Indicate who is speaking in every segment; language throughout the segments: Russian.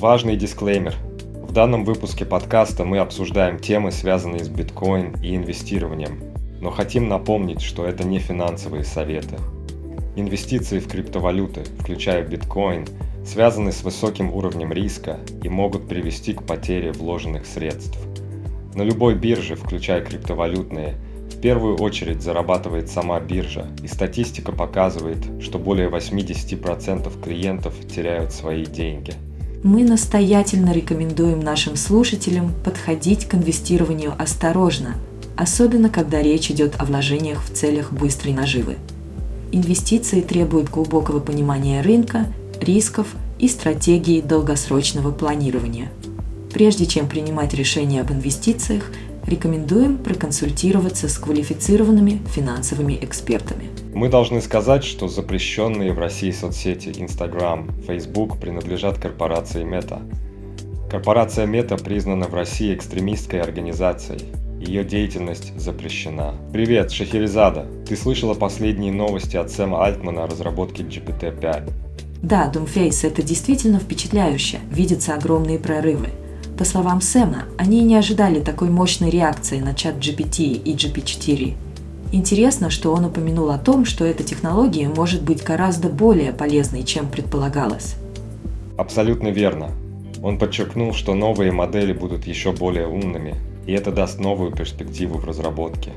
Speaker 1: Важный дисклеймер. В данном выпуске подкаста мы обсуждаем темы, связанные с биткоин и инвестированием, но хотим напомнить, что это не финансовые советы. Инвестиции в криптовалюты, включая биткоин, связаны с высоким уровнем риска и могут привести к потере вложенных средств. На любой бирже, включая криптовалютные, в первую очередь зарабатывает сама биржа, и статистика показывает, что более 80% клиентов теряют свои деньги –
Speaker 2: мы настоятельно рекомендуем нашим слушателям подходить к инвестированию осторожно, особенно когда речь идет о вложениях в целях быстрой наживы. Инвестиции требуют глубокого понимания рынка, рисков и стратегии долгосрочного планирования. Прежде чем принимать решения об инвестициях, рекомендуем проконсультироваться с квалифицированными финансовыми экспертами.
Speaker 1: Мы должны сказать, что запрещенные в России соцсети Instagram, Facebook принадлежат корпорации Meta. Корпорация Meta признана в России экстремистской организацией. Ее деятельность запрещена. Привет, Шахерезада. Ты слышала последние новости от Сэма Альтмана о разработке GPT-5?
Speaker 2: Да, Doomface, это действительно впечатляюще. Видятся огромные прорывы. По словам Сэма, они не ожидали такой мощной реакции на чат GPT и GP4. Интересно, что он упомянул о том, что эта технология может быть гораздо более полезной, чем предполагалось.
Speaker 1: Абсолютно верно. Он подчеркнул, что новые модели будут еще более умными, и это даст новую перспективу в разработке.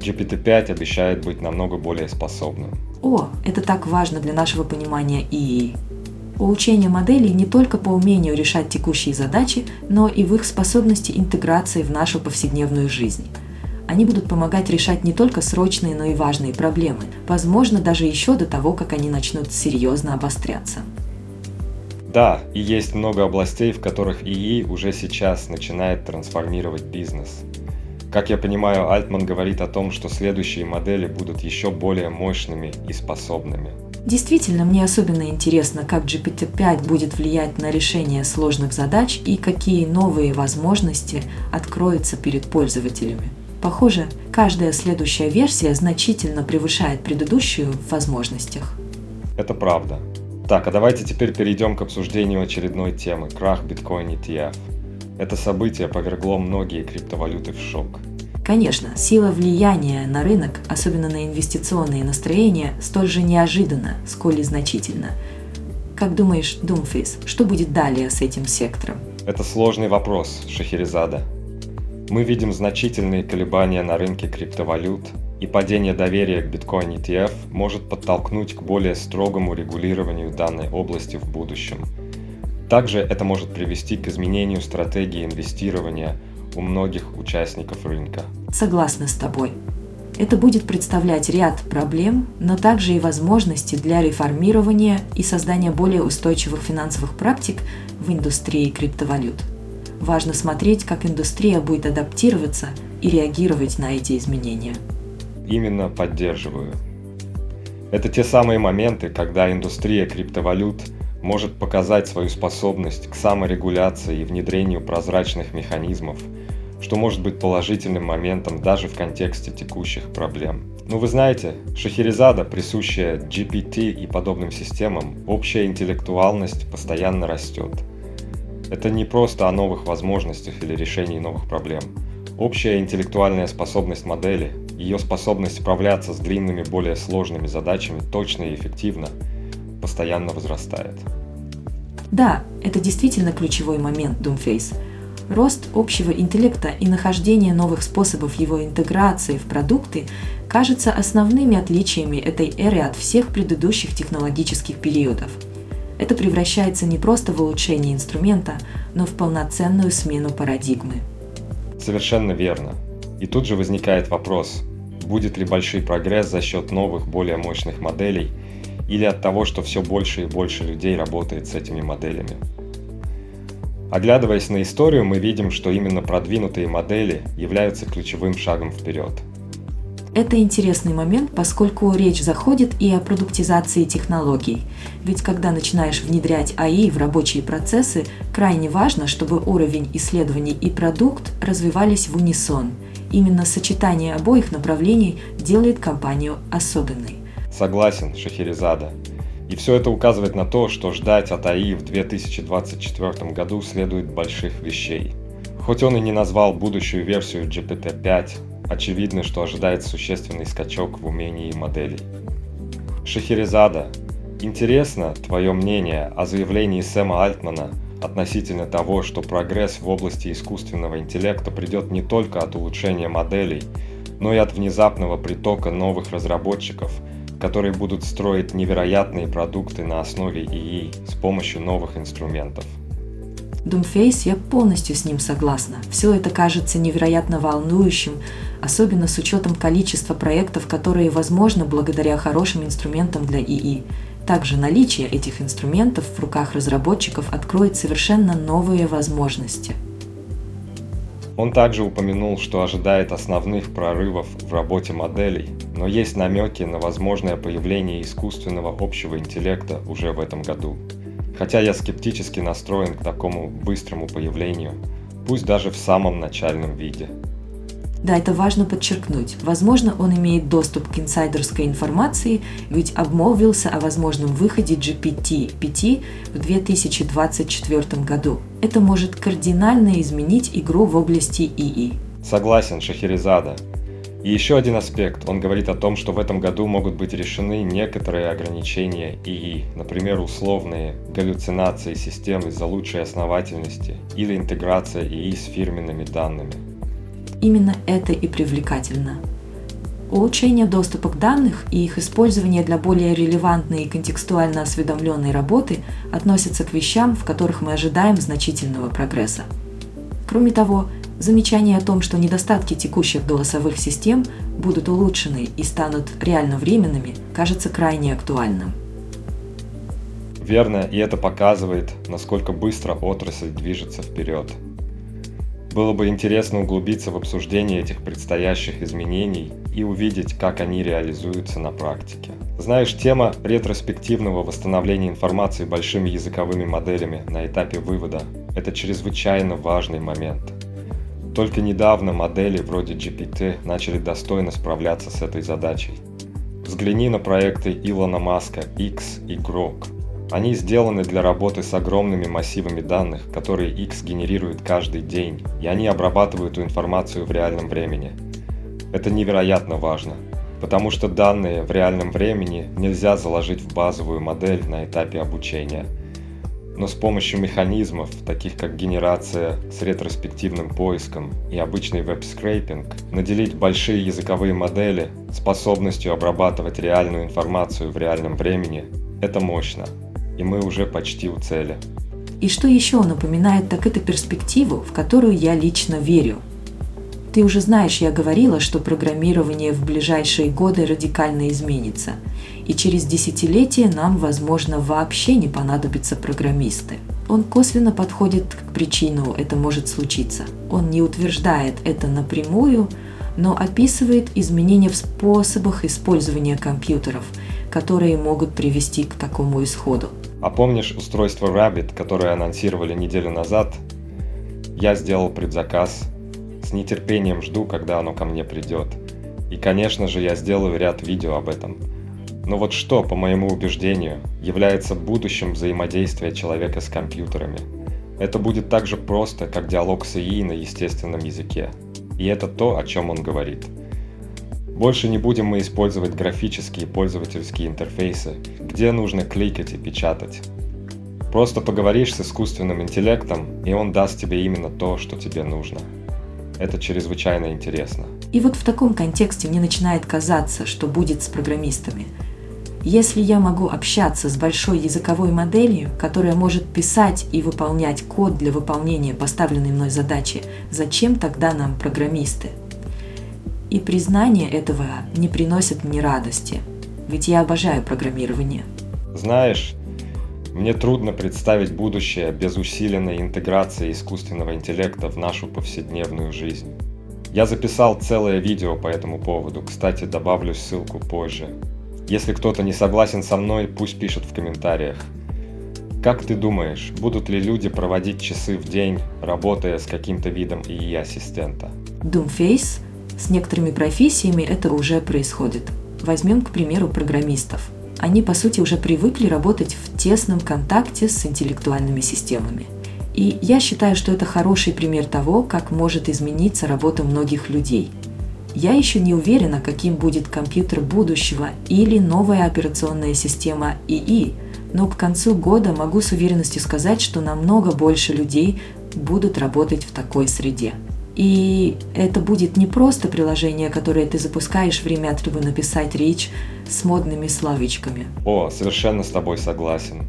Speaker 1: GPT-5 обещает быть намного более способным.
Speaker 2: О, это так важно для нашего понимания ИИ. Улучшение моделей не только по умению решать текущие задачи, но и в их способности интеграции в нашу повседневную жизнь. Они будут помогать решать не только срочные, но и важные проблемы, возможно, даже еще до того, как они начнут серьезно обостряться.
Speaker 1: Да, и есть много областей, в которых ИИ уже сейчас начинает трансформировать бизнес. Как я понимаю, Альтман говорит о том, что следующие модели будут еще более мощными и способными –
Speaker 2: Действительно, мне особенно интересно, как GPT-5 будет влиять на решение сложных задач и какие новые возможности откроются перед пользователями. Похоже, каждая следующая версия значительно превышает предыдущую в возможностях.
Speaker 1: Это правда. Так, а давайте теперь перейдем к обсуждению очередной темы – крах биткоин ETF. Это событие повергло многие криптовалюты в шок –
Speaker 2: Конечно, сила влияния на рынок, особенно на инвестиционные настроения, столь же неожиданна, сколь и значительна. Как думаешь, Думфис, что будет далее с этим сектором?
Speaker 1: Это сложный вопрос, Шахерезада. Мы видим значительные колебания на рынке криптовалют, и падение доверия к биткоин ETF может подтолкнуть к более строгому регулированию данной области в будущем. Также это может привести к изменению стратегии инвестирования у многих участников рынка.
Speaker 2: Согласна с тобой. Это будет представлять ряд проблем, но также и возможности для реформирования и создания более устойчивых финансовых практик в индустрии криптовалют. Важно смотреть, как индустрия будет адаптироваться и реагировать на эти изменения.
Speaker 1: Именно поддерживаю. Это те самые моменты, когда индустрия криптовалют может показать свою способность к саморегуляции и внедрению прозрачных механизмов – что может быть положительным моментом даже в контексте текущих проблем. Ну вы знаете, Шахерезада, присущая GPT и подобным системам, общая интеллектуальность постоянно растет. Это не просто о новых возможностях или решении новых проблем. Общая интеллектуальная способность модели, ее способность справляться с длинными, более сложными задачами точно и эффективно, постоянно возрастает.
Speaker 2: Да, это действительно ключевой момент Doomface – Рост общего интеллекта и нахождение новых способов его интеграции в продукты кажется основными отличиями этой эры от всех предыдущих технологических периодов. Это превращается не просто в улучшение инструмента, но в полноценную смену парадигмы.
Speaker 1: Совершенно верно. И тут же возникает вопрос, будет ли большой прогресс за счет новых, более мощных моделей, или от того, что все больше и больше людей работает с этими моделями. Оглядываясь на историю, мы видим, что именно продвинутые модели являются ключевым шагом вперед.
Speaker 2: Это интересный момент, поскольку речь заходит и о продуктизации технологий. Ведь когда начинаешь внедрять АИ в рабочие процессы, крайне важно, чтобы уровень исследований и продукт развивались в унисон. Именно сочетание обоих направлений делает компанию особенной.
Speaker 1: Согласен, Шахерезада. И все это указывает на то, что ждать от АИ в 2024 году следует больших вещей. Хоть он и не назвал будущую версию GPT-5, очевидно, что ожидает существенный скачок в умении моделей. Шахерезада, интересно твое мнение о заявлении Сэма Альтмана относительно того, что прогресс в области искусственного интеллекта придет не только от улучшения моделей, но и от внезапного притока новых разработчиков – которые будут строить невероятные продукты на основе ИИ с помощью новых инструментов.
Speaker 2: Думфейс, я полностью с ним согласна. Все это кажется невероятно волнующим, особенно с учетом количества проектов, которые возможны благодаря хорошим инструментам для ИИ. Также наличие этих инструментов в руках разработчиков откроет совершенно новые возможности –
Speaker 1: он также упомянул, что ожидает основных прорывов в работе моделей, но есть намеки на возможное появление искусственного общего интеллекта уже в этом году. Хотя я скептически настроен к такому быстрому появлению, пусть даже в самом начальном виде.
Speaker 2: Да, это важно подчеркнуть. Возможно, он имеет доступ к инсайдерской информации, ведь обмолвился о возможном выходе GPT-5 в 2024 году. Это может кардинально изменить игру в области ИИ.
Speaker 1: Согласен, Шахерезада. И еще один аспект. Он говорит о том, что в этом году могут быть решены некоторые ограничения ИИ, например, условные галлюцинации систем из-за лучшей основательности или интеграция ИИ с фирменными данными.
Speaker 2: Именно это и привлекательно. Улучшение доступа к данных и их использование для более релевантной и контекстуально осведомленной работы относятся к вещам, в которых мы ожидаем значительного прогресса. Кроме того, замечание о том, что недостатки текущих голосовых систем будут улучшены и станут реально временными, кажется крайне актуальным.
Speaker 1: Верно, и это показывает, насколько быстро отрасль движется вперед – было бы интересно углубиться в обсуждение этих предстоящих изменений и увидеть, как они реализуются на практике. Знаешь, тема ретроспективного восстановления информации большими языковыми моделями на этапе вывода – это чрезвычайно важный момент. Только недавно модели вроде GPT начали достойно справляться с этой задачей. Взгляни на проекты Илона Маска X и Grok – они сделаны для работы с огромными массивами данных, которые X генерирует каждый день, и они обрабатывают эту информацию в реальном времени. Это невероятно важно, потому что данные в реальном времени нельзя заложить в базовую модель на этапе обучения. Но с помощью механизмов, таких как генерация с ретроспективным поиском и обычный веб-скрейпинг, наделить большие языковые модели способностью обрабатывать реальную информацию в реальном времени – это мощно и мы уже почти у цели.
Speaker 2: И что еще напоминает, так это перспективу, в которую я лично верю. Ты уже знаешь, я говорила, что программирование в ближайшие годы радикально изменится, и через десятилетия нам, возможно, вообще не понадобятся программисты. Он косвенно подходит к причину «это может случиться». Он не утверждает это напрямую, но описывает изменения в способах использования компьютеров, которые могут привести к такому исходу.
Speaker 1: А помнишь устройство Rabbit, которое анонсировали неделю назад? Я сделал предзаказ. С нетерпением жду, когда оно ко мне придет. И, конечно же, я сделаю ряд видео об этом. Но вот что, по моему убеждению, является будущим взаимодействия человека с компьютерами? Это будет так же просто, как диалог с ИИ на естественном языке. И это то, о чем он говорит – больше не будем мы использовать графические пользовательские интерфейсы, где нужно кликать и печатать. Просто поговоришь с искусственным интеллектом, и он даст тебе именно то, что тебе нужно. Это чрезвычайно интересно.
Speaker 2: И вот в таком контексте мне начинает казаться, что будет с программистами. Если я могу общаться с большой языковой моделью, которая может писать и выполнять код для выполнения поставленной мной задачи, зачем тогда нам программисты? И признание этого не приносит мне радости, ведь я обожаю программирование –
Speaker 1: Знаешь, мне трудно представить будущее без усиленной интеграции искусственного интеллекта в нашу повседневную жизнь. Я записал целое видео по этому поводу, кстати, добавлю ссылку позже. Если кто-то не согласен со мной, пусть пишет в комментариях. Как ты думаешь, будут ли люди проводить часы в день, работая с каким-то видом ИИ-ассистента?
Speaker 2: Doomface с некоторыми профессиями это уже происходит. Возьмем, к примеру, программистов. Они, по сути, уже привыкли работать в тесном контакте с интеллектуальными системами. И я считаю, что это хороший пример того, как может измениться работа многих людей. Я еще не уверена, каким будет компьютер будущего или новая операционная система ИИ, но к концу года могу с уверенностью сказать, что намного больше людей будут работать в такой среде. И это будет не просто приложение, которое ты запускаешь время от времени написать речь с модными словечками.
Speaker 1: О, совершенно с тобой согласен.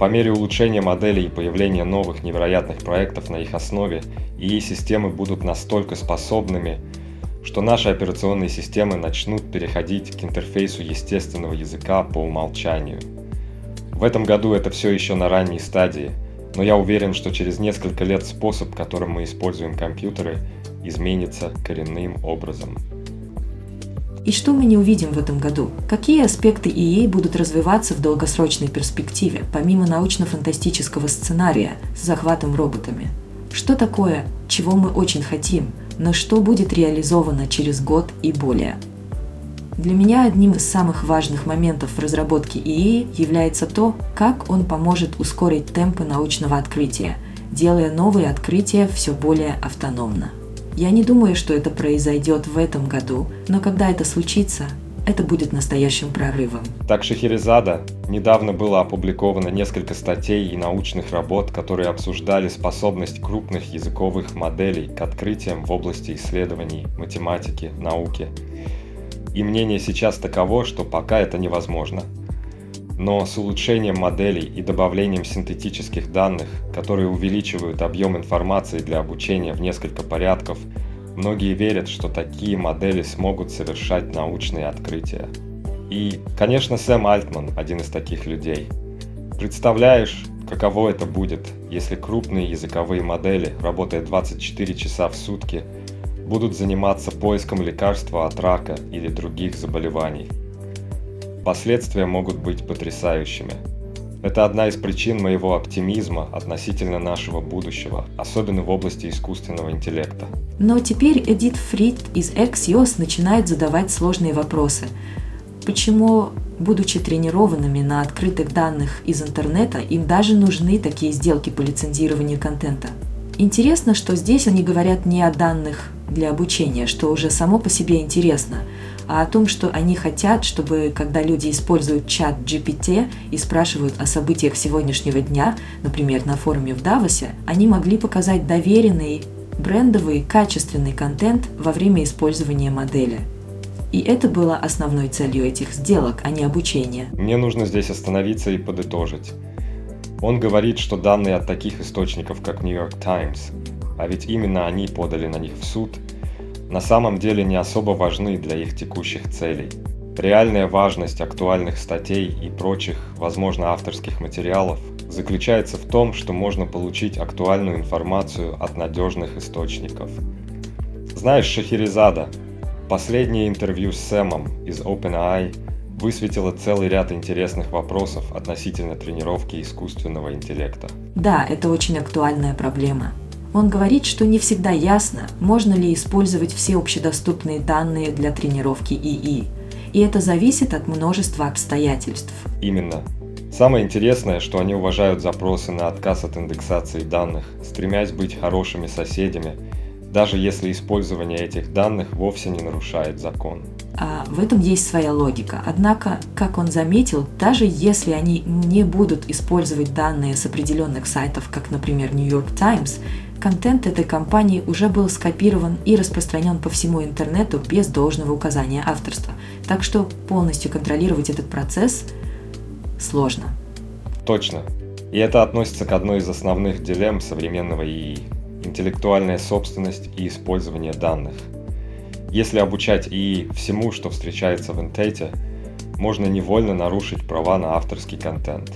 Speaker 1: По мере улучшения моделей и появления новых невероятных проектов на их основе, ИИ-системы будут настолько способными, что наши операционные системы начнут переходить к интерфейсу естественного языка по умолчанию. В этом году это все еще на ранней стадии – но я уверен, что через несколько лет способ, которым мы используем компьютеры, изменится коренным образом.
Speaker 2: И что мы не увидим в этом году? Какие аспекты EA будут развиваться в долгосрочной перспективе, помимо научно-фантастического сценария с захватом роботами? Что такое, чего мы очень хотим, но что будет реализовано через год и более? Для меня одним из самых важных моментов в разработке ИИ является то, как он поможет ускорить темпы научного открытия, делая новые открытия все более автономно. Я не думаю, что это произойдет в этом году, но когда это случится, это будет настоящим прорывом.
Speaker 1: Так Шахерезада недавно было опубликовано несколько статей и научных работ, которые обсуждали способность крупных языковых моделей к открытиям в области исследований, математики, науки – и мнение сейчас таково, что пока это невозможно. Но с улучшением моделей и добавлением синтетических данных, которые увеличивают объем информации для обучения в несколько порядков, многие верят, что такие модели смогут совершать научные открытия. И, конечно, Сэм Альтман один из таких людей. Представляешь, каково это будет, если крупные языковые модели, работая 24 часа в сутки, будут заниматься поиском лекарства от рака или других заболеваний. Последствия могут быть потрясающими. Это одна из причин моего оптимизма относительно нашего будущего, особенно в области искусственного интеллекта.
Speaker 2: Но теперь Эдит Фрид из Axios начинает задавать сложные вопросы. Почему, будучи тренированными на открытых данных из интернета, им даже нужны такие сделки по лицензированию контента? Интересно, что здесь они говорят не о данных для обучения, что уже само по себе интересно, а о том, что они хотят, чтобы когда люди используют чат GPT и спрашивают о событиях сегодняшнего дня, например, на форуме в Давосе, они могли показать доверенный, брендовый, качественный контент во время использования модели. И это было основной целью этих сделок, а не обучение.
Speaker 1: Мне нужно здесь остановиться и подытожить. Он говорит, что данные от таких источников, как New York Times, а ведь именно они подали на них в суд, на самом деле не особо важны для их текущих целей. Реальная важность актуальных статей и прочих, возможно, авторских материалов заключается в том, что можно получить актуальную информацию от надежных источников. Знаешь Шахерезада, последнее интервью с Сэмом из OpenAI высветило целый ряд интересных вопросов относительно тренировки искусственного интеллекта.
Speaker 2: Да, это очень актуальная проблема. Он говорит, что не всегда ясно, можно ли использовать все общедоступные данные для тренировки ИИ. И это зависит от множества обстоятельств.
Speaker 1: Именно. Самое интересное, что они уважают запросы на отказ от индексации данных, стремясь быть хорошими соседями, даже если использование этих данных вовсе не нарушает закон.
Speaker 2: А в этом есть своя логика. Однако, как он заметил, даже если они не будут использовать данные с определенных сайтов, как, например, New York Times, контент этой компании уже был скопирован и распространен по всему интернету без должного указания авторства. Так что полностью контролировать этот процесс сложно.
Speaker 1: Точно. И это относится к одной из основных дилемм современного ИИ – интеллектуальная собственность и использование данных – если обучать ИИ всему, что встречается в интейте, можно невольно нарушить права на авторский контент.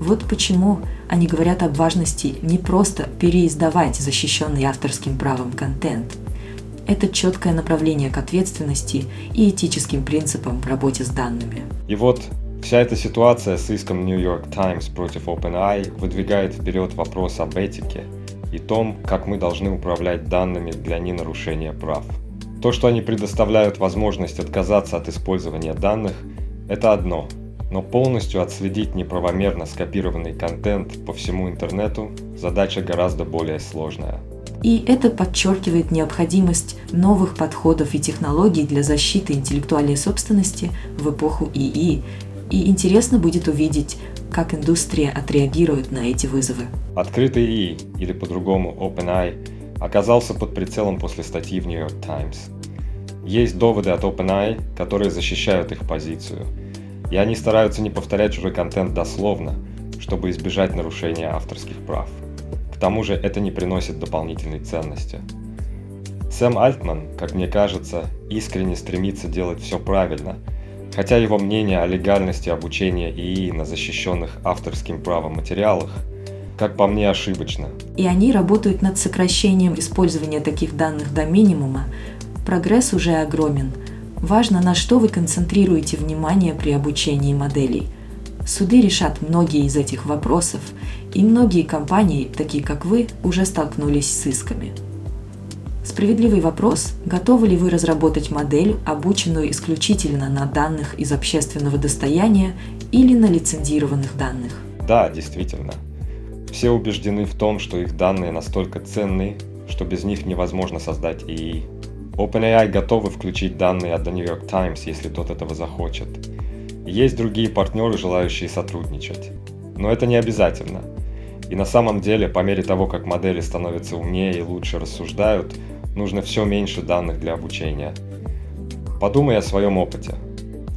Speaker 2: Вот почему они говорят об важности не просто переиздавать защищенный авторским правом контент. Это четкое направление к ответственности и этическим принципам в работе с данными.
Speaker 1: И вот вся эта ситуация с иском New York Times против OpenAI выдвигает вперед вопрос об этике и том, как мы должны управлять данными для ненарушения прав. То, что они предоставляют возможность отказаться от использования данных, это одно, но полностью отследить неправомерно скопированный контент по всему интернету задача гораздо более сложная.
Speaker 2: И это подчеркивает необходимость новых подходов и технологий для защиты интеллектуальной собственности в эпоху ИИ. И интересно будет увидеть, как индустрия отреагирует на эти вызовы.
Speaker 1: Открытый ИИ, или по-другому OpenAI, оказался под прицелом после статьи в New York Times. Есть доводы от OpenAI, которые защищают их позицию. И они стараются не повторять чужой контент дословно, чтобы избежать нарушения авторских прав. К тому же это не приносит дополнительной ценности. Сэм Альтман, как мне кажется, искренне стремится делать все правильно, хотя его мнение о легальности обучения ИИ на защищенных авторским правом материалах как по мне, ошибочно.
Speaker 2: И они работают над сокращением использования таких данных до минимума, Прогресс уже огромен. Важно, на что вы концентрируете внимание при обучении моделей. Суды решат многие из этих вопросов, и многие компании, такие как вы, уже столкнулись с исками. Справедливый вопрос, готовы ли вы разработать модель, обученную исключительно на данных из общественного достояния или на лицензированных данных?
Speaker 1: Да, действительно. Все убеждены в том, что их данные настолько ценны, что без них невозможно создать ИИ. OpenAI готовы включить данные от The New York Times, если тот этого захочет. Есть другие партнеры, желающие сотрудничать. Но это не обязательно. И на самом деле, по мере того, как модели становятся умнее и лучше рассуждают, нужно все меньше данных для обучения. Подумай о своем опыте.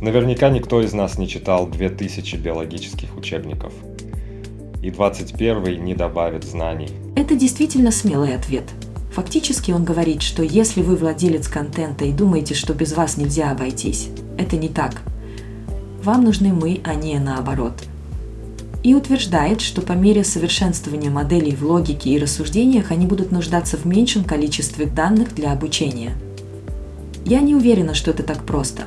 Speaker 1: Наверняка никто из нас не читал 2000 биологических учебников. И 21 не добавит знаний.
Speaker 2: Это действительно смелый ответ – Фактически он говорит, что если вы владелец контента и думаете, что без вас нельзя обойтись, это не так. Вам нужны мы, а не наоборот. И утверждает, что по мере совершенствования моделей в логике и рассуждениях они будут нуждаться в меньшем количестве данных для обучения. Я не уверена, что это так просто.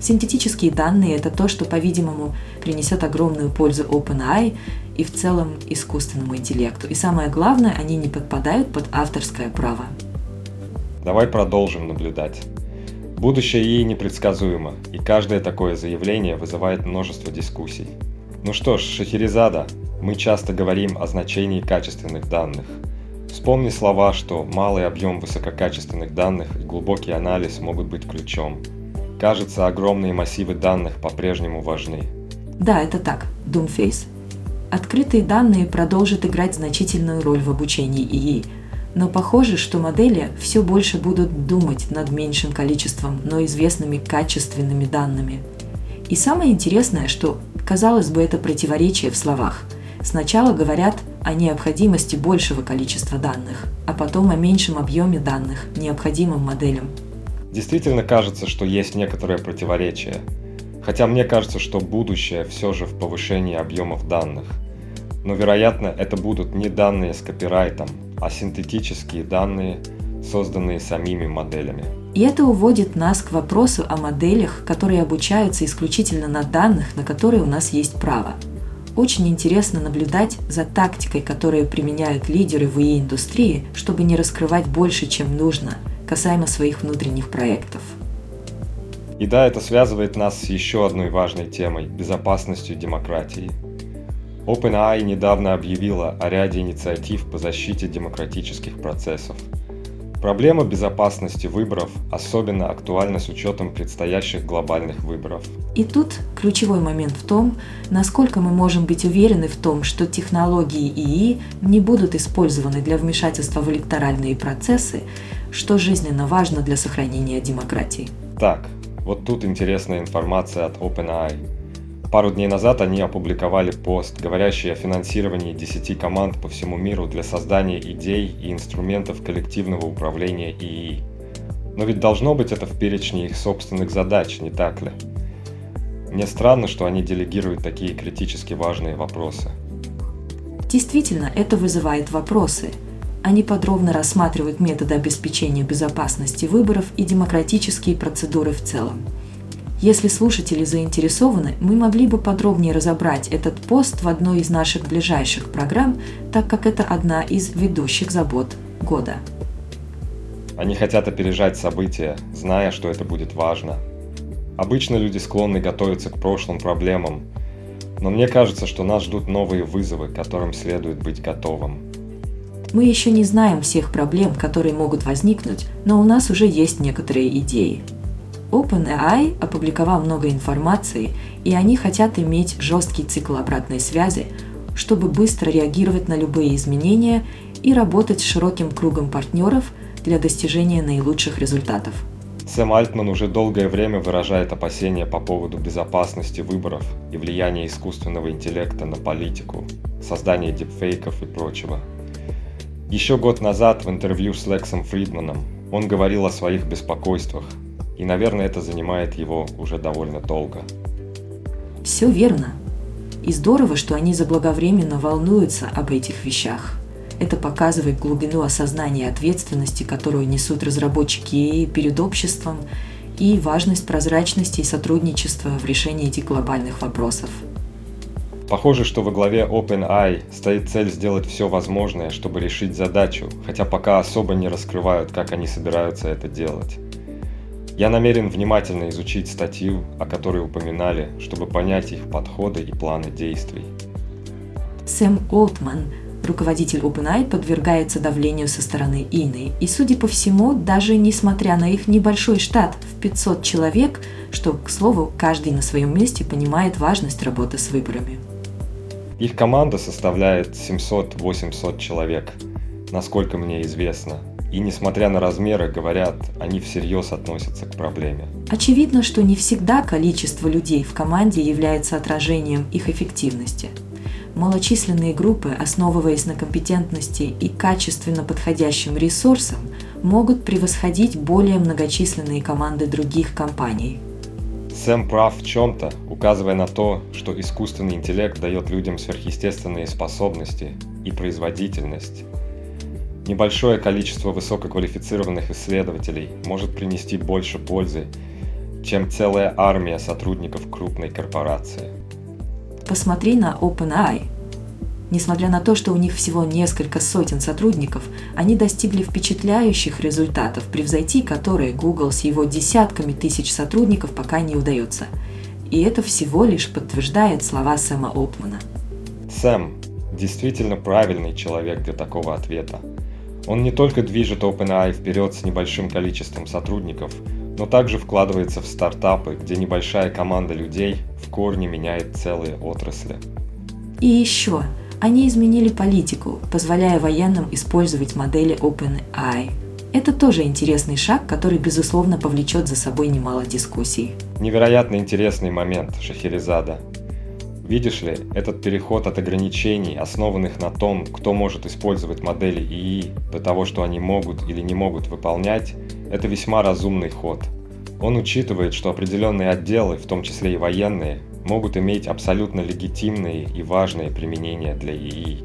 Speaker 2: Синтетические данные – это то, что, по-видимому, принесет огромную пользу OpenAI и в целом искусственному интеллекту. И самое главное, они не подпадают под авторское право.
Speaker 1: Давай продолжим наблюдать. Будущее ей непредсказуемо, и каждое такое заявление вызывает множество дискуссий. Ну что ж, Шахерезада, мы часто говорим о значении качественных данных. Вспомни слова, что малый объем высококачественных данных и глубокий анализ могут быть ключом. Кажется, огромные массивы данных по-прежнему важны.
Speaker 2: Да, это так, Doomface. Открытые данные продолжат играть значительную роль в обучении ИИ, но похоже, что модели все больше будут думать над меньшим количеством, но известными качественными данными. И самое интересное, что, казалось бы, это противоречие в словах. Сначала говорят о необходимости большего количества данных, а потом о меньшем объеме данных, необходимым моделям.
Speaker 1: Действительно кажется, что есть некоторое противоречие. Хотя мне кажется, что будущее все же в повышении объемов данных – но вероятно это будут не данные с копирайтом, а синтетические данные, созданные самими моделями.
Speaker 2: И это уводит нас к вопросу о моделях, которые обучаются исключительно на данных, на которые у нас есть право. Очень интересно наблюдать за тактикой, которую применяют лидеры в ИИ-индустрии, чтобы не раскрывать больше, чем нужно, касаемо своих внутренних проектов.
Speaker 1: И да, это связывает нас с еще одной важной темой – безопасностью демократии – OpenAI недавно объявила о ряде инициатив по защите демократических процессов. Проблема безопасности выборов особенно актуальна с учетом предстоящих глобальных выборов.
Speaker 2: И тут ключевой момент в том, насколько мы можем быть уверены в том, что технологии ИИ не будут использованы для вмешательства в электоральные процессы, что жизненно важно для сохранения демократии.
Speaker 1: Так, вот тут интересная информация от OpenAI. Пару дней назад они опубликовали пост, говорящий о финансировании 10 команд по всему миру для создания идей и инструментов коллективного управления ИИ. Но ведь должно быть это в перечне их собственных задач, не так ли? Мне странно, что они делегируют такие критически важные вопросы.
Speaker 2: Действительно, это вызывает вопросы. Они подробно рассматривают методы обеспечения безопасности выборов и демократические процедуры в целом. Если слушатели заинтересованы, мы могли бы подробнее разобрать этот пост в одной из наших ближайших программ, так как это одна из ведущих забот года.
Speaker 1: Они хотят опережать события, зная, что это будет важно. Обычно люди склонны готовиться к прошлым проблемам, но мне кажется, что нас ждут новые вызовы, к которым следует быть готовым.
Speaker 2: Мы еще не знаем всех проблем, которые могут возникнуть, но у нас уже есть некоторые идеи. OpenAI опубликовал много информации, и они хотят иметь жесткий цикл обратной связи, чтобы быстро реагировать на любые изменения и работать с широким кругом партнеров для достижения наилучших результатов –
Speaker 1: Сэм Альтман уже долгое время выражает опасения по поводу безопасности выборов и влияния искусственного интеллекта на политику, создание дипфейков и прочего. Еще год назад в интервью с Лексом Фридманом он говорил о своих беспокойствах, и, наверное, это занимает его уже довольно долго.
Speaker 2: Все верно. И здорово, что они заблаговременно волнуются об этих вещах – это показывает глубину осознания ответственности, которую несут разработчики перед обществом, и важность прозрачности и сотрудничества в решении этих глобальных вопросов.
Speaker 1: Похоже, что во главе OpenAI стоит цель сделать все возможное, чтобы решить задачу, хотя пока особо не раскрывают, как они собираются это делать. Я намерен внимательно изучить статью, о которой упоминали, чтобы понять их подходы и планы действий.
Speaker 2: Сэм Олтман руководитель OpenAI подвергается давлению со стороны Ины. И, судя по всему, даже несмотря на их небольшой штат в 500 человек, что, к слову, каждый на своем месте понимает важность работы с выборами.
Speaker 1: Их команда составляет 700-800 человек, насколько мне известно. И несмотря на размеры, говорят, они всерьез относятся к проблеме.
Speaker 2: Очевидно, что не всегда количество людей в команде является отражением их эффективности – Малочисленные группы, основываясь на компетентности и качественно подходящим ресурсам, могут превосходить более многочисленные команды других компаний.
Speaker 1: Сэм прав в чем-то, указывая на то, что искусственный интеллект дает людям сверхъестественные способности и производительность. Небольшое количество высококвалифицированных исследователей может принести больше пользы, чем целая армия сотрудников крупной корпорации.
Speaker 2: Посмотри на OpenAI. Несмотря на то, что у них всего несколько сотен сотрудников, они достигли впечатляющих результатов, превзойти которые Google с его десятками тысяч сотрудников пока не удается. И это всего лишь подтверждает слова Сэма Опмана.
Speaker 1: Сэм действительно правильный человек для такого ответа. Он не только движет OpenAI вперед с небольшим количеством сотрудников, но также вкладывается в стартапы, где небольшая команда людей в корне меняет целые отрасли.
Speaker 2: И еще, они изменили политику, позволяя военным использовать модели OpenAI. Это тоже интересный шаг, который, безусловно, повлечет за собой немало дискуссий.
Speaker 1: Невероятно интересный момент, Шахерезада. Видишь ли, этот переход от ограничений, основанных на том, кто может использовать модели ИИ, до того, что они могут или не могут выполнять, это весьма разумный ход. Он учитывает, что определенные отделы, в том числе и военные, могут иметь абсолютно легитимные и важные применения для ИИ.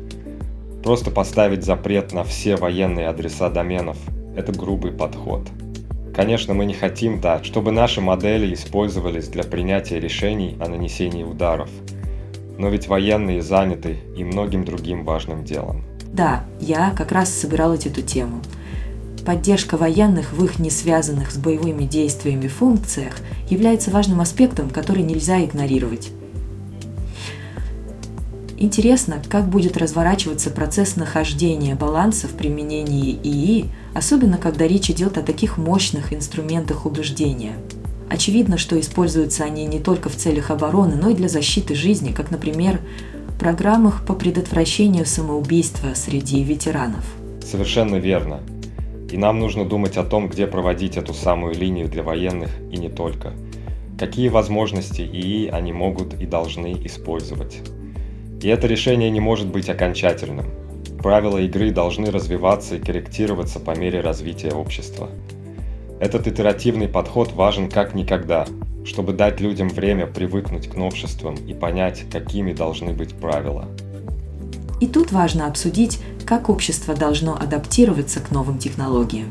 Speaker 1: Просто поставить запрет на все военные адреса доменов – это грубый подход. Конечно, мы не хотим так, чтобы наши модели использовались для принятия решений о нанесении ударов. Но ведь военные заняты и многим другим важным делом.
Speaker 2: Да, я как раз собиралась эту тему – Поддержка военных в их не связанных с боевыми действиями функциях является важным аспектом, который нельзя игнорировать. Интересно, как будет разворачиваться процесс нахождения баланса в применении ИИ, особенно когда речь идет о таких мощных инструментах убеждения. Очевидно, что используются они не только в целях обороны, но и для защиты жизни, как, например, в программах по предотвращению самоубийства среди ветеранов.
Speaker 1: Совершенно верно. И нам нужно думать о том, где проводить эту самую линию для военных и не только. Какие возможности ИИ они могут и должны использовать. И это решение не может быть окончательным. Правила игры должны развиваться и корректироваться по мере развития общества. Этот итеративный подход важен как никогда, чтобы дать людям время привыкнуть к новшествам и понять, какими должны быть правила.
Speaker 2: И тут важно обсудить, как общество должно адаптироваться к новым технологиям.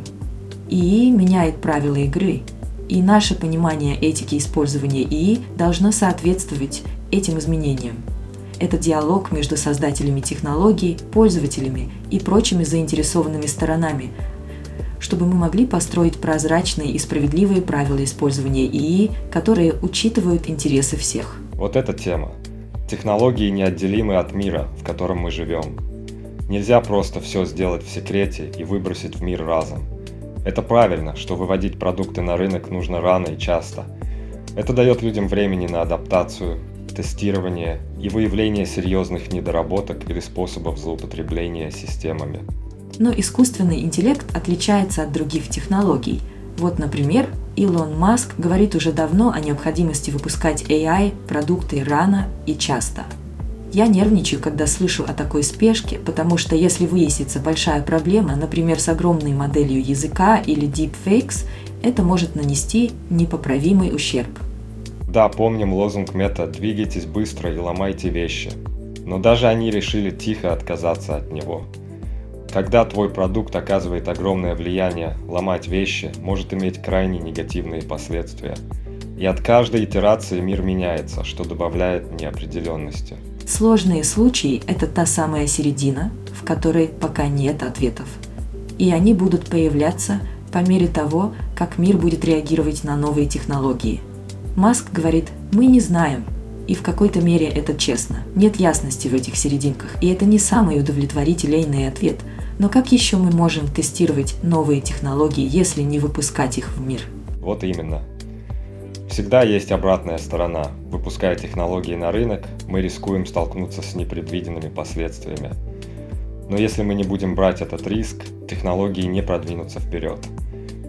Speaker 2: ИИ меняет правила игры, и наше понимание этики использования ИИ должно соответствовать этим изменениям. Это диалог между создателями технологий, пользователями и прочими заинтересованными сторонами, чтобы мы могли построить прозрачные и справедливые правила использования ИИ, которые учитывают интересы всех.
Speaker 1: Вот эта тема. Технологии неотделимы от мира, в котором мы живем. Нельзя просто все сделать в секрете и выбросить в мир разом. Это правильно, что выводить продукты на рынок нужно рано и часто. Это дает людям времени на адаптацию, тестирование и выявление серьезных недоработок или способов злоупотребления системами.
Speaker 2: Но искусственный интеллект отличается от других технологий. Вот, например, Илон Маск говорит уже давно о необходимости выпускать AI продукты рано и часто. Я нервничаю, когда слышу о такой спешке, потому что если выяснится большая проблема, например, с огромной моделью языка или deepfakes, это может нанести непоправимый ущерб.
Speaker 1: Да, помним лозунг мета «Двигайтесь быстро и ломайте вещи». Но даже они решили тихо отказаться от него – когда твой продукт оказывает огромное влияние, ломать вещи может иметь крайне негативные последствия. И от каждой итерации мир меняется, что добавляет неопределенности.
Speaker 2: Сложные случаи – это та самая середина, в которой пока нет ответов. И они будут появляться по мере того, как мир будет реагировать на новые технологии. Маск говорит, мы не знаем, и в какой-то мере это честно. Нет ясности в этих серединках, и это не самый удовлетворительный ответ – но как еще мы можем тестировать новые технологии, если не выпускать их в мир?
Speaker 1: Вот именно. Всегда есть обратная сторона. Выпуская технологии на рынок, мы рискуем столкнуться с непредвиденными последствиями. Но если мы не будем брать этот риск, технологии не продвинутся вперед.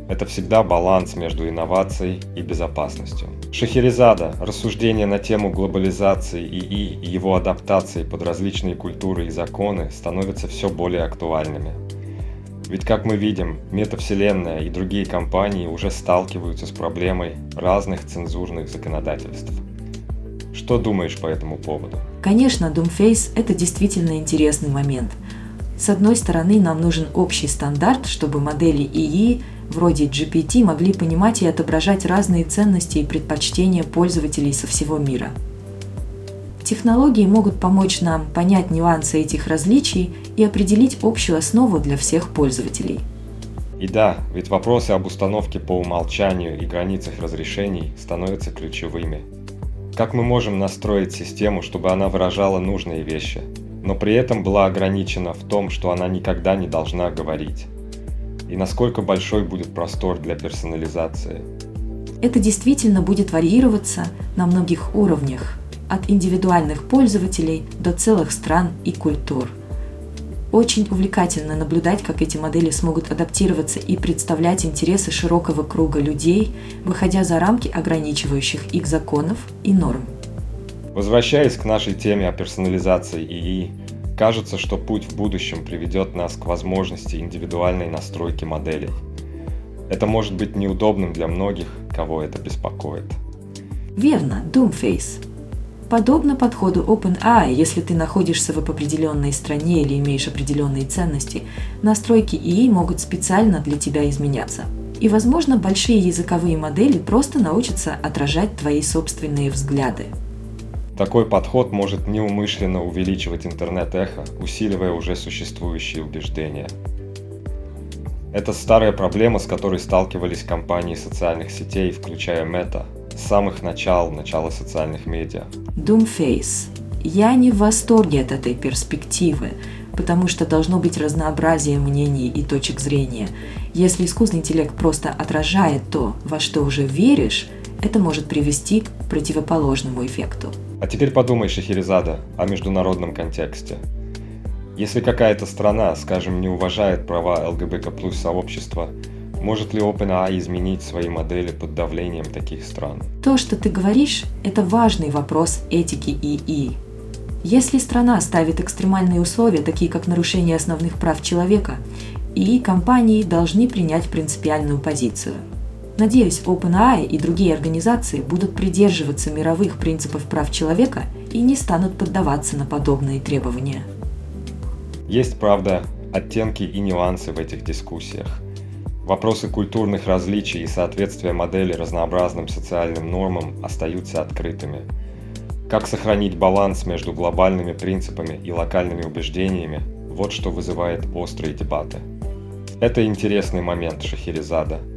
Speaker 1: Это всегда баланс между инновацией и безопасностью. Шахерезада. Рассуждения на тему глобализации ИИ и его адаптации под различные культуры и законы становятся все более актуальными. Ведь, как мы видим, метавселенная и другие компании уже сталкиваются с проблемой разных цензурных законодательств. Что думаешь по этому поводу?
Speaker 2: Конечно, Doomface – это действительно интересный момент. С одной стороны, нам нужен общий стандарт, чтобы модели ИИ вроде GPT могли понимать и отображать разные ценности и предпочтения пользователей со всего мира. Технологии могут помочь нам понять нюансы этих различий и определить общую основу для всех пользователей.
Speaker 1: И да, ведь вопросы об установке по умолчанию и границах разрешений становятся ключевыми. Как мы можем настроить систему, чтобы она выражала нужные вещи, но при этом была ограничена в том, что она никогда не должна говорить? И насколько большой будет простор для персонализации.
Speaker 2: Это действительно будет варьироваться на многих уровнях, от индивидуальных пользователей до целых стран и культур. Очень увлекательно наблюдать, как эти модели смогут адаптироваться и представлять интересы широкого круга людей, выходя за рамки ограничивающих их законов и норм.
Speaker 1: Возвращаясь к нашей теме о персонализации ИИ, Кажется, что путь в будущем приведет нас к возможности индивидуальной настройки моделей. Это может быть неудобным для многих, кого это беспокоит.
Speaker 2: Верно, Doomface. Подобно подходу OpenAI, если ты находишься в определенной стране или имеешь определенные ценности, настройки ИИ могут специально для тебя изменяться. И, возможно, большие языковые модели просто научатся отражать твои собственные взгляды.
Speaker 1: Такой подход может неумышленно увеличивать интернет-эхо, усиливая уже существующие убеждения. Это старая проблема, с которой сталкивались компании социальных сетей, включая Meta, с самых начал, начала социальных медиа.
Speaker 2: Doomface. Я не в восторге от этой перспективы, потому что должно быть разнообразие мнений и точек зрения. Если искусственный интеллект просто отражает то, во что уже веришь, это может привести к противоположному эффекту.
Speaker 1: А теперь подумай, Шахерезада, о международном контексте. Если какая-то страна, скажем, не уважает права ЛГБТ плюс сообщества, может ли OpenAI изменить свои модели под давлением таких стран?
Speaker 2: То, что ты говоришь, это важный вопрос этики ИИ. Если страна ставит экстремальные условия, такие как нарушение основных прав человека, ИИ компании должны принять принципиальную позицию – Надеюсь, OpenAI и другие организации будут придерживаться мировых принципов прав человека и не станут поддаваться на подобные требования.
Speaker 1: Есть, правда, оттенки и нюансы в этих дискуссиях. Вопросы культурных различий и соответствия модели разнообразным социальным нормам остаются открытыми. Как сохранить баланс между глобальными принципами и локальными убеждениями – вот что вызывает острые дебаты. Это интересный момент Шахерезада –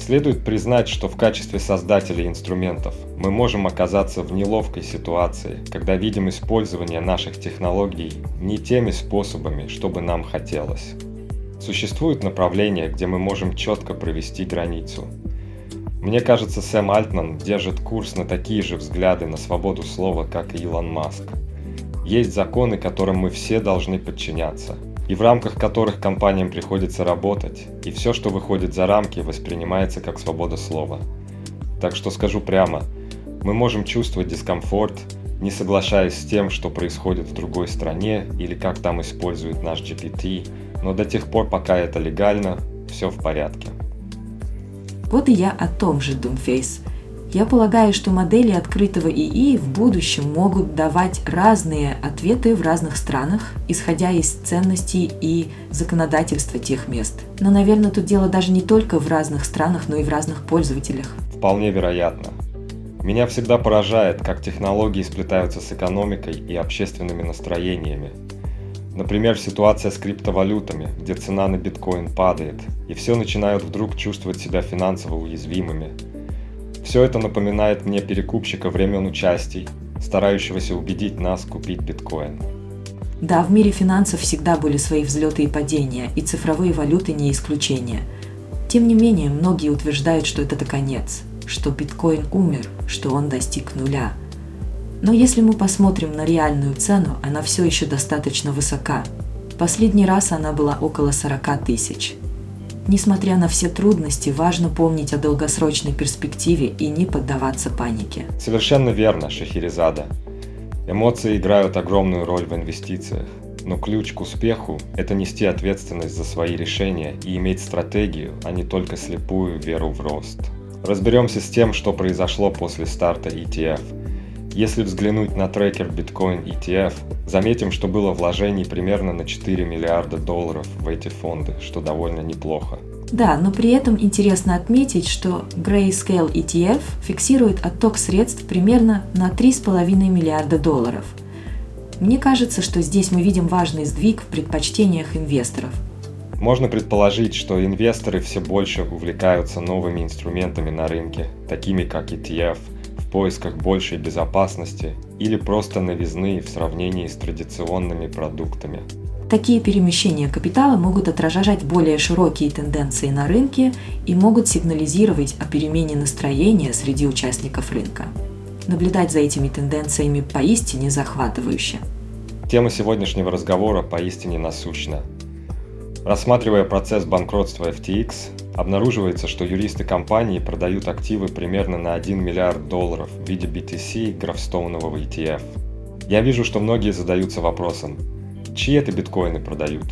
Speaker 1: Следует признать, что в качестве создателей инструментов мы можем оказаться в неловкой ситуации, когда видим использование наших технологий не теми способами, чтобы нам хотелось. Существуют направления, где мы можем четко провести границу. Мне кажется, Сэм Альтман держит курс на такие же взгляды на свободу слова, как и Илон Маск. Есть законы, которым мы все должны подчиняться – и в рамках которых компаниям приходится работать, и все, что выходит за рамки, воспринимается как свобода слова. Так что скажу прямо, мы можем чувствовать дискомфорт, не соглашаясь с тем, что происходит в другой стране или как там используют наш GPT, но до тех пор, пока это легально, все в порядке.
Speaker 2: Вот и я о том же, Doomface. Я полагаю, что модели открытого ИИ в будущем могут давать разные ответы в разных странах, исходя из ценностей и законодательства тех мест. Но, наверное, тут дело даже не только в разных странах, но и в разных пользователях.
Speaker 1: Вполне вероятно. Меня всегда поражает, как технологии сплетаются с экономикой и общественными настроениями. Например, ситуация с криптовалютами, где цена на биткоин падает, и все начинают вдруг чувствовать себя финансово уязвимыми – все это напоминает мне перекупщика времен участий, старающегося убедить нас купить биткоин.
Speaker 2: Да, в мире финансов всегда были свои взлеты и падения, и цифровые валюты не исключение. Тем не менее, многие утверждают, что это конец, что биткоин умер, что он достиг нуля. Но если мы посмотрим на реальную цену, она все еще достаточно высока. Последний раз она была около 40 тысяч. Несмотря на все трудности, важно помнить о долгосрочной перспективе и не поддаваться панике.
Speaker 1: Совершенно верно, Шахерезада. Эмоции играют огромную роль в инвестициях. Но ключ к успеху – это нести ответственность за свои решения и иметь стратегию, а не только слепую веру в рост. Разберемся с тем, что произошло после старта ETF – если взглянуть на трекер Bitcoin ETF, заметим, что было вложений примерно на 4 миллиарда долларов в эти фонды, что довольно неплохо.
Speaker 2: Да, но при этом интересно отметить, что Grayscale ETF фиксирует отток средств примерно на 3,5 миллиарда долларов. Мне кажется, что здесь мы видим важный сдвиг в предпочтениях инвесторов.
Speaker 1: Можно предположить, что инвесторы все больше увлекаются новыми инструментами на рынке, такими как ETF – поисках большей безопасности или просто новизны в сравнении с традиционными продуктами.
Speaker 2: Такие перемещения капитала могут отражать более широкие тенденции на рынке и могут сигнализировать о перемене настроения среди участников рынка. Наблюдать за этими тенденциями поистине захватывающе.
Speaker 1: Тема сегодняшнего разговора поистине насущна. Рассматривая процесс банкротства FTX, обнаруживается, что юристы компании продают активы примерно на 1 миллиард долларов в виде BTC графстоунового ETF. Я вижу, что многие задаются вопросом, чьи это биткоины продают?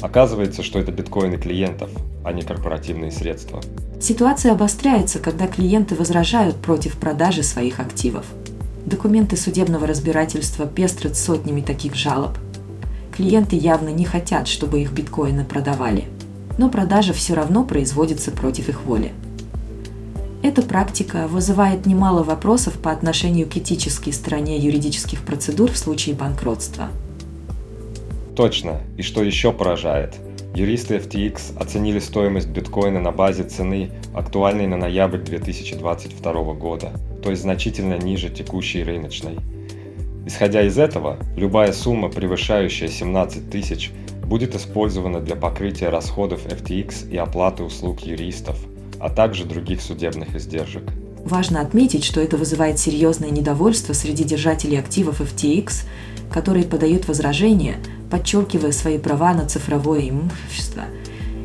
Speaker 1: Оказывается, что это биткоины клиентов, а не корпоративные средства.
Speaker 2: Ситуация обостряется, когда клиенты возражают против продажи своих активов. Документы судебного разбирательства пестрят сотнями таких жалоб – Клиенты явно не хотят, чтобы их биткоины продавали, но продажа все равно производится против их воли. Эта практика вызывает немало вопросов по отношению к этической стороне юридических процедур в случае банкротства.
Speaker 1: Точно. И что еще поражает? Юристы FTX оценили стоимость биткоина на базе цены, актуальной на ноябрь 2022 года, то есть значительно ниже текущей рыночной – Исходя из этого, любая сумма, превышающая 17 тысяч, будет использована для покрытия расходов FTX и оплаты услуг юристов, а также других судебных издержек.
Speaker 2: Важно отметить, что это вызывает серьезное недовольство среди держателей активов FTX, которые подают возражения, подчеркивая свои права на цифровое имущество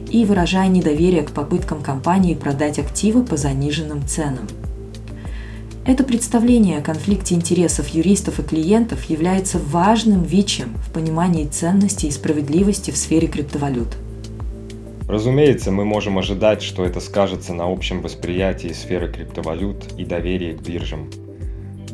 Speaker 2: и выражая недоверие к попыткам компании продать активы по заниженным ценам. Это представление о конфликте интересов юристов и клиентов является важным вичем в понимании ценности и справедливости в сфере криптовалют.
Speaker 1: Разумеется, мы можем ожидать, что это скажется на общем восприятии сферы криптовалют и доверии к биржам.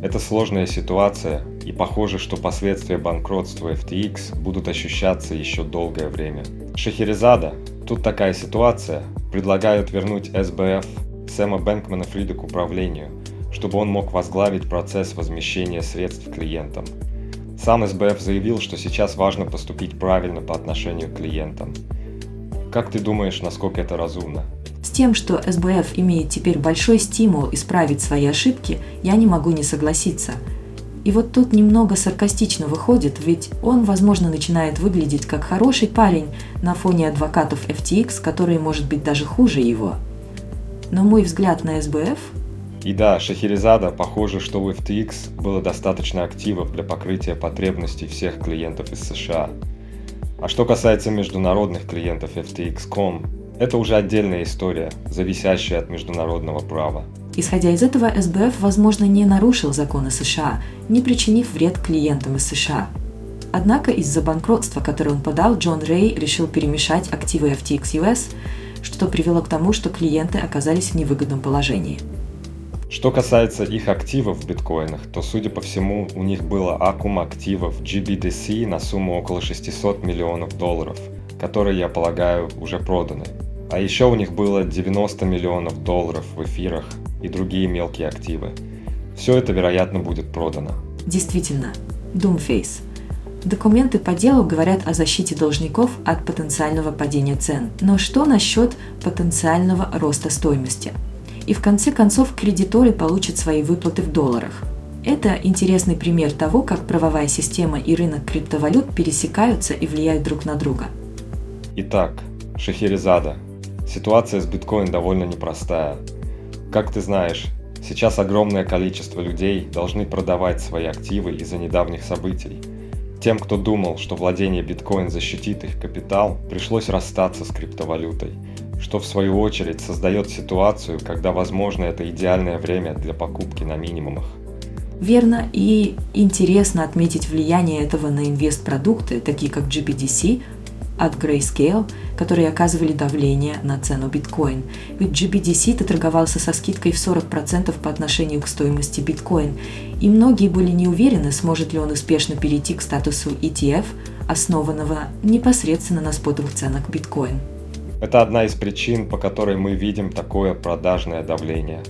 Speaker 1: Это сложная ситуация, и похоже, что последствия банкротства FTX будут ощущаться еще долгое время. Шахерезада, тут такая ситуация, предлагают вернуть СБФ Сэма Бэнкмана Фрида к управлению, чтобы он мог возглавить процесс возмещения средств клиентам. Сам СБФ заявил, что сейчас важно поступить правильно по отношению к клиентам. Как ты думаешь, насколько это разумно?
Speaker 2: С тем, что СБФ имеет теперь большой стимул исправить свои ошибки, я не могу не согласиться. И вот тут немного саркастично выходит, ведь он, возможно, начинает выглядеть как хороший парень на фоне адвокатов FTX, которые, может быть, даже хуже его. Но мой взгляд на СБФ
Speaker 1: и да, Шахерезада, похоже, что у FTX было достаточно активов для покрытия потребностей всех клиентов из США. А что касается международных клиентов FTX.com, это уже отдельная история, зависящая от международного права.
Speaker 2: Исходя из этого, СБФ, возможно, не нарушил законы США, не причинив вред клиентам из США. Однако из-за банкротства, которое он подал, Джон Рэй решил перемешать активы FTX US, что привело к тому, что клиенты оказались в невыгодном положении –
Speaker 1: что касается их активов в биткоинах, то, судя по всему, у них было аккум активов GBDC на сумму около 600 миллионов долларов, которые, я полагаю, уже проданы. А еще у них было 90 миллионов долларов в эфирах и другие мелкие активы. Все это, вероятно, будет продано.
Speaker 2: Действительно, Doomface. Документы по делу говорят о защите должников от потенциального падения цен. Но что насчет потенциального роста стоимости? И в конце концов кредиторы получат свои выплаты в долларах. Это интересный пример того, как правовая система и рынок криптовалют пересекаются и влияют друг на друга.
Speaker 1: Итак, Шахерезада. Ситуация с биткоин довольно непростая. Как ты знаешь, сейчас огромное количество людей должны продавать свои активы из-за недавних событий. Тем, кто думал, что владение биткоин защитит их капитал, пришлось расстаться с криптовалютой – что в свою очередь создает ситуацию, когда, возможно, это идеальное время для покупки на минимумах.
Speaker 2: Верно, и интересно отметить влияние этого на инвестпродукты, такие как GBDC от Grayscale, которые оказывали давление на цену биткоин. Ведь GBDC-то торговался со скидкой в 40% по отношению к стоимости биткоин, и многие были не уверены, сможет ли он успешно перейти к статусу ETF, основанного непосредственно на спотовых ценах биткоин.
Speaker 1: Это одна из причин, по которой мы видим такое продажное давление.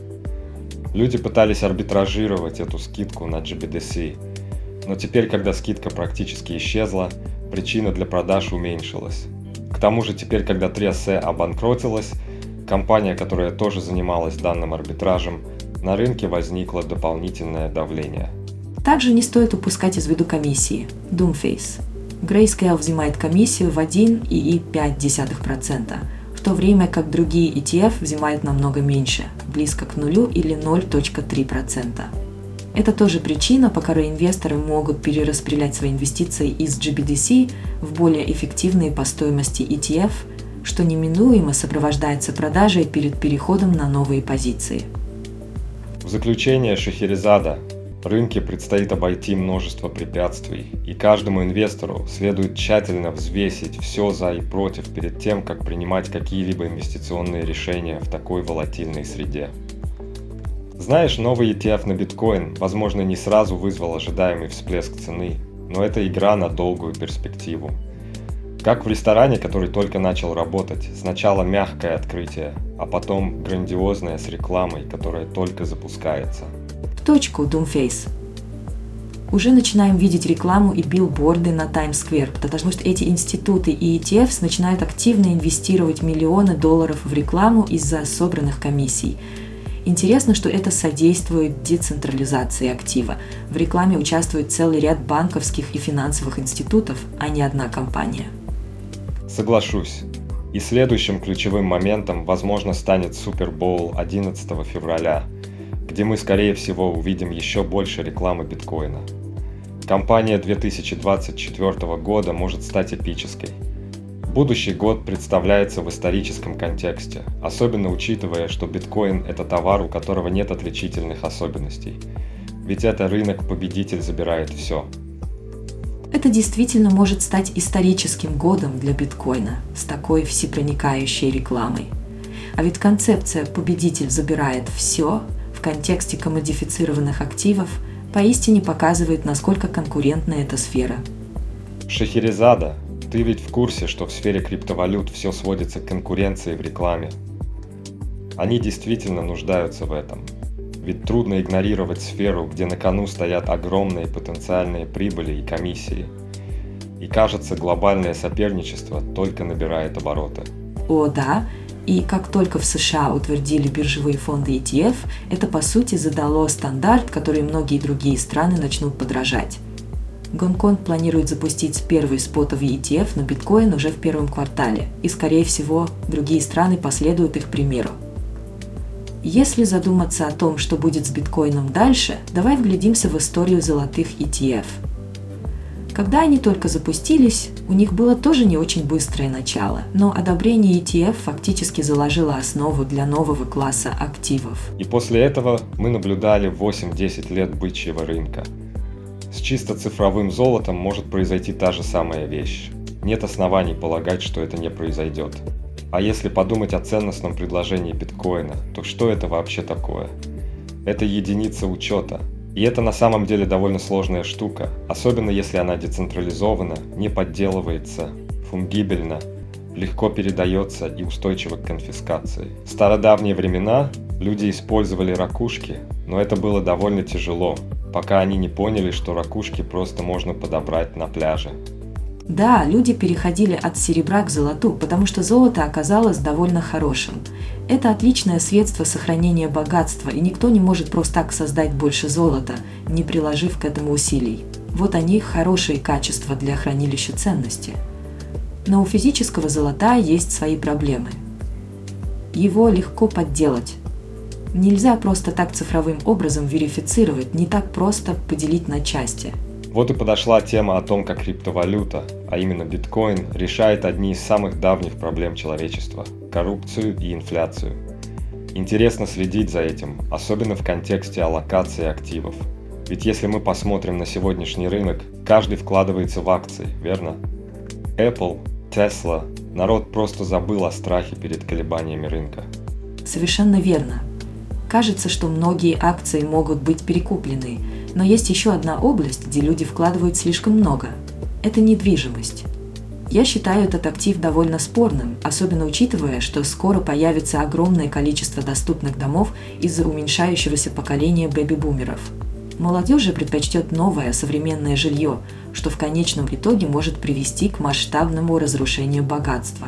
Speaker 1: Люди пытались арбитражировать эту скидку на GBDC, но теперь, когда скидка практически исчезла, причина для продаж уменьшилась. К тому же теперь, когда 3SE обанкротилась, компания, которая тоже занималась данным арбитражем, на рынке возникло дополнительное давление.
Speaker 2: Также не стоит упускать из виду комиссии – Doomface – Grayscale взимает комиссию в 1,5%, в то время как другие ETF взимают намного меньше, близко к нулю или 0.3%. Это тоже причина, по которой инвесторы могут перераспределять свои инвестиции из GBDC в более эффективные по стоимости ETF, что неминуемо сопровождается продажей перед переходом на новые позиции.
Speaker 1: В заключение Шахерезада Рынке предстоит обойти множество препятствий, и каждому инвестору следует тщательно взвесить все за и против перед тем, как принимать какие-либо инвестиционные решения в такой волатильной среде. Знаешь, новый ETF на биткоин, возможно, не сразу вызвал ожидаемый всплеск цены, но это игра на долгую перспективу. Как в ресторане, который только начал работать, сначала мягкое открытие, а потом грандиозное с рекламой, которая только запускается –
Speaker 2: точку Doomface. Уже начинаем видеть рекламу и билборды на Таймс-сквер, потому что эти институты и ETFs начинают активно инвестировать миллионы долларов в рекламу из-за собранных комиссий. Интересно, что это содействует децентрализации актива. В рекламе участвует целый ряд банковских и финансовых институтов, а не одна компания.
Speaker 1: Соглашусь. И следующим ключевым моментом, возможно, станет Супербоул 11 февраля – где мы, скорее всего, увидим еще больше рекламы биткоина. Компания 2024 года может стать эпической. Будущий год представляется в историческом контексте, особенно учитывая, что биткоин – это товар, у которого нет отличительных особенностей. Ведь это рынок победитель забирает все.
Speaker 2: Это действительно может стать историческим годом для биткоина с такой всепроникающей рекламой. А ведь концепция «победитель забирает все» контексте комодифицированных активов поистине показывает, насколько конкурентна эта сфера.
Speaker 1: Шахерезада, ты ведь в курсе, что в сфере криптовалют все сводится к конкуренции в рекламе. Они действительно нуждаются в этом. Ведь трудно игнорировать сферу, где на кону стоят огромные потенциальные прибыли и комиссии. И кажется, глобальное соперничество только набирает обороты.
Speaker 2: О, да. И как только в США утвердили биржевые фонды ETF, это по сути задало стандарт, который многие другие страны начнут подражать. Гонконг планирует запустить первый спотовый ETF на биткоин уже в первом квартале, и, скорее всего, другие страны последуют их примеру. Если задуматься о том, что будет с биткоином дальше, давай вглядимся в историю золотых ETF. Когда они только запустились, у них было тоже не очень быстрое начало, но одобрение ETF фактически заложило основу для нового класса активов.
Speaker 1: И после этого мы наблюдали 8-10 лет бычьего рынка – с чисто цифровым золотом может произойти та же самая вещь. Нет оснований полагать, что это не произойдет. А если подумать о ценностном предложении биткоина, то что это вообще такое? Это единица учета. И это на самом деле довольно сложная штука, особенно если она децентрализована, не подделывается, фунгибельна, легко передается и устойчива к конфискации. В стародавние времена люди использовали ракушки, но это было довольно тяжело, пока они не поняли, что ракушки просто можно подобрать на пляже.
Speaker 2: Да, люди переходили от серебра к золоту, потому что золото оказалось довольно хорошим. Это отличное средство сохранения богатства, и никто не может просто так создать больше золота, не приложив к этому усилий. Вот они хорошие качества для хранилища ценности. Но у физического золота есть свои проблемы. Его легко подделать, Нельзя просто так цифровым образом верифицировать, не так просто поделить на части.
Speaker 1: Вот и подошла тема о том, как криптовалюта, а именно биткоин, решает одни из самых давних проблем человечества – коррупцию и инфляцию. Интересно следить за этим, особенно в контексте аллокации активов. Ведь если мы посмотрим на сегодняшний рынок, каждый вкладывается в акции, верно? Apple, Tesla, народ просто забыл о страхе перед колебаниями рынка.
Speaker 2: Совершенно верно. Кажется, что многие акции могут быть перекуплены, но есть еще одна область, где люди вкладывают слишком много. Это недвижимость. Я считаю этот актив довольно спорным, особенно учитывая, что скоро появится огромное количество доступных домов из-за уменьшающегося поколения бэби-бумеров. Молодежь же предпочтет новое современное жилье, что в конечном итоге может привести к масштабному разрушению богатства.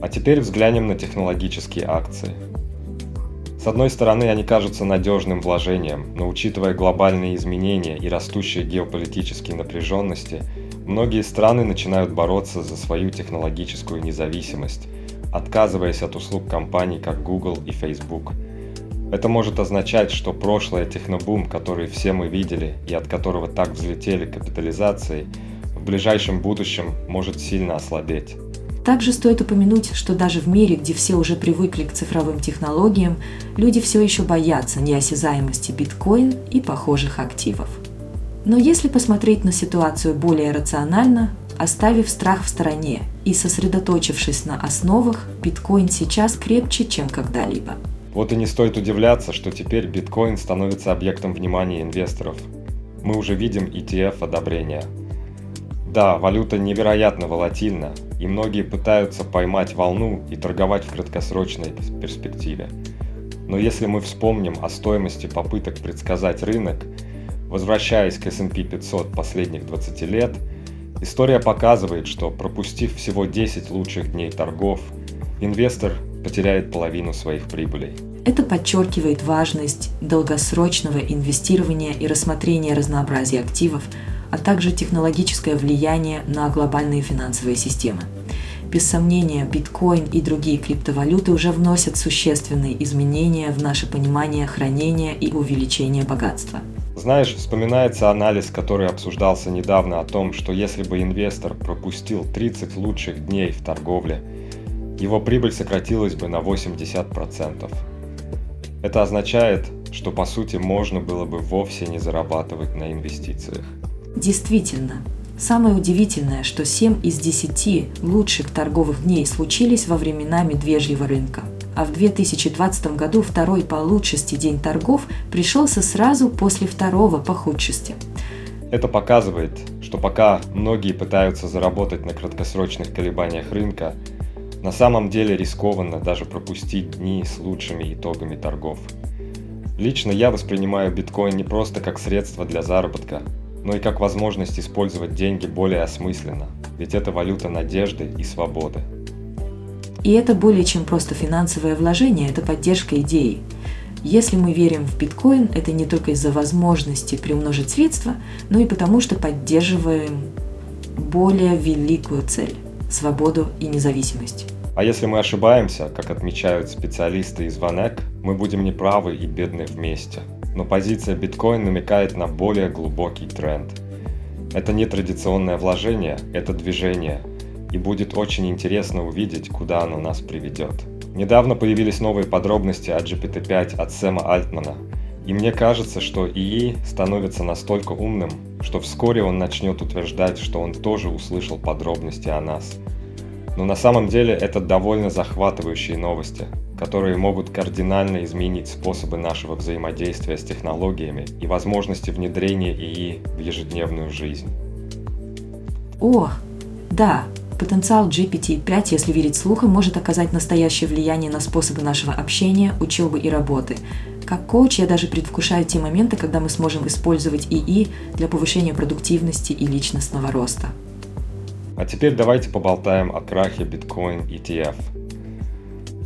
Speaker 1: А теперь взглянем на технологические акции – с одной стороны, они кажутся надежным вложением, но учитывая глобальные изменения и растущие геополитические напряженности, многие страны начинают бороться за свою технологическую независимость, отказываясь от услуг компаний как Google и Facebook. Это может означать, что прошлое технобум, который все мы видели и от которого так взлетели капитализации, в ближайшем будущем может сильно ослабеть.
Speaker 2: Также стоит упомянуть, что даже в мире, где все уже привыкли к цифровым технологиям, люди все еще боятся неосязаемости биткоин и похожих активов. Но если посмотреть на ситуацию более рационально, оставив страх в стороне и сосредоточившись на основах, биткоин сейчас крепче, чем когда-либо.
Speaker 1: Вот и не стоит удивляться, что теперь биткоин становится объектом внимания инвесторов. Мы уже видим ETF одобрения – да, валюта невероятно волатильна, и многие пытаются поймать волну и торговать в краткосрочной перспективе. Но если мы вспомним о стоимости попыток предсказать рынок, возвращаясь к S&P 500 последних 20 лет, история показывает, что пропустив всего 10 лучших дней торгов, инвестор потеряет половину своих прибылей.
Speaker 2: Это подчеркивает важность долгосрочного инвестирования и рассмотрения разнообразия активов – а также технологическое влияние на глобальные финансовые системы. Без сомнения, биткоин и другие криптовалюты уже вносят существенные изменения в наше понимание хранения и увеличения богатства.
Speaker 1: Знаешь, вспоминается анализ, который обсуждался недавно о том, что если бы инвестор пропустил 30 лучших дней в торговле, его прибыль сократилась бы на 80%. Это означает, что по сути можно было бы вовсе не зарабатывать на инвестициях.
Speaker 2: Действительно, самое удивительное, что 7 из 10 лучших торговых дней случились во времена медвежьего рынка. А в 2020 году второй по лучшести день торгов пришелся сразу после второго по худшести.
Speaker 1: Это показывает, что пока многие пытаются заработать на краткосрочных колебаниях рынка, на самом деле рискованно даже пропустить дни с лучшими итогами торгов. Лично я воспринимаю биткоин не просто как средство для заработка, но и как возможность использовать деньги более осмысленно, ведь это валюта надежды и свободы.
Speaker 2: И это более чем просто финансовое вложение, это поддержка идеи. Если мы верим в биткоин, это не только из-за возможности приумножить средства, но и потому, что поддерживаем более великую цель – свободу и независимость.
Speaker 1: А если мы ошибаемся, как отмечают специалисты из Ванек, мы будем неправы и бедны вместе. Но позиция биткоин намекает на более глубокий тренд. Это не традиционное вложение, это движение. И будет очень интересно увидеть, куда оно нас приведет. Недавно появились новые подробности о GPT-5 от Сэма Альтмана. И мне кажется, что ИИ становится настолько умным, что вскоре он начнет утверждать, что он тоже услышал подробности о нас – но на самом деле это довольно захватывающие новости, которые могут кардинально изменить способы нашего взаимодействия с технологиями и возможности внедрения ИИ в ежедневную жизнь.
Speaker 2: О, да, потенциал GPT-5, если верить слухам, может оказать настоящее влияние на способы нашего общения, учебы и работы. Как коуч я даже предвкушаю те моменты, когда мы сможем использовать ИИ для повышения продуктивности и личностного роста.
Speaker 1: А теперь давайте поболтаем о крахе биткоин ETF.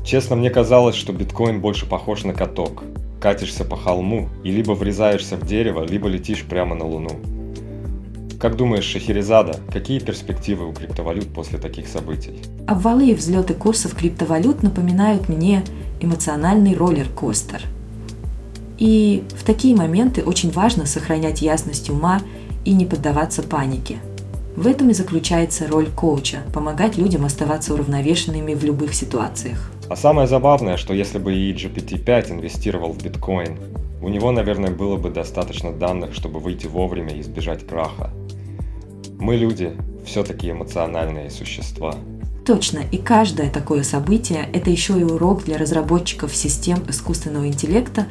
Speaker 1: Честно, мне казалось, что биткоин больше похож на каток. Катишься по холму и либо врезаешься в дерево, либо летишь прямо на Луну. Как думаешь, Шахерезада, какие перспективы у криптовалют после таких событий?
Speaker 2: Обвалы и взлеты курсов криптовалют напоминают мне эмоциональный роллер-костер. И в такие моменты очень важно сохранять ясность ума и не поддаваться панике – в этом и заключается роль коуча – помогать людям оставаться уравновешенными в любых ситуациях.
Speaker 1: А самое забавное, что если бы и GPT-5 инвестировал в биткоин, у него, наверное, было бы достаточно данных, чтобы выйти вовремя и избежать краха. Мы люди все-таки эмоциональные существа.
Speaker 2: Точно, и каждое такое событие – это еще и урок для разработчиков систем искусственного интеллекта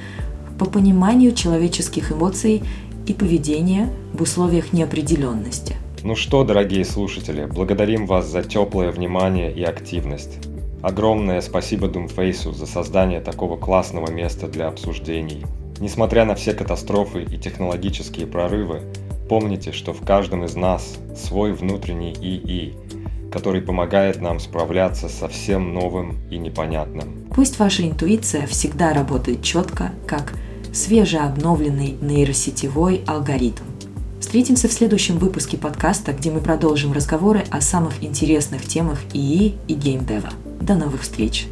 Speaker 2: по пониманию человеческих эмоций и поведения в условиях неопределенности.
Speaker 1: Ну что, дорогие слушатели, благодарим вас за теплое внимание и активность. Огромное спасибо Думфейсу за создание такого классного места для обсуждений. Несмотря на все катастрофы и технологические прорывы, помните, что в каждом из нас свой внутренний ИИ, который помогает нам справляться со всем новым и непонятным.
Speaker 2: Пусть ваша интуиция всегда работает четко, как свежеобновленный нейросетевой алгоритм. Встретимся в следующем выпуске подкаста, где мы продолжим разговоры о самых интересных темах ИИ и геймдева. До новых встреч!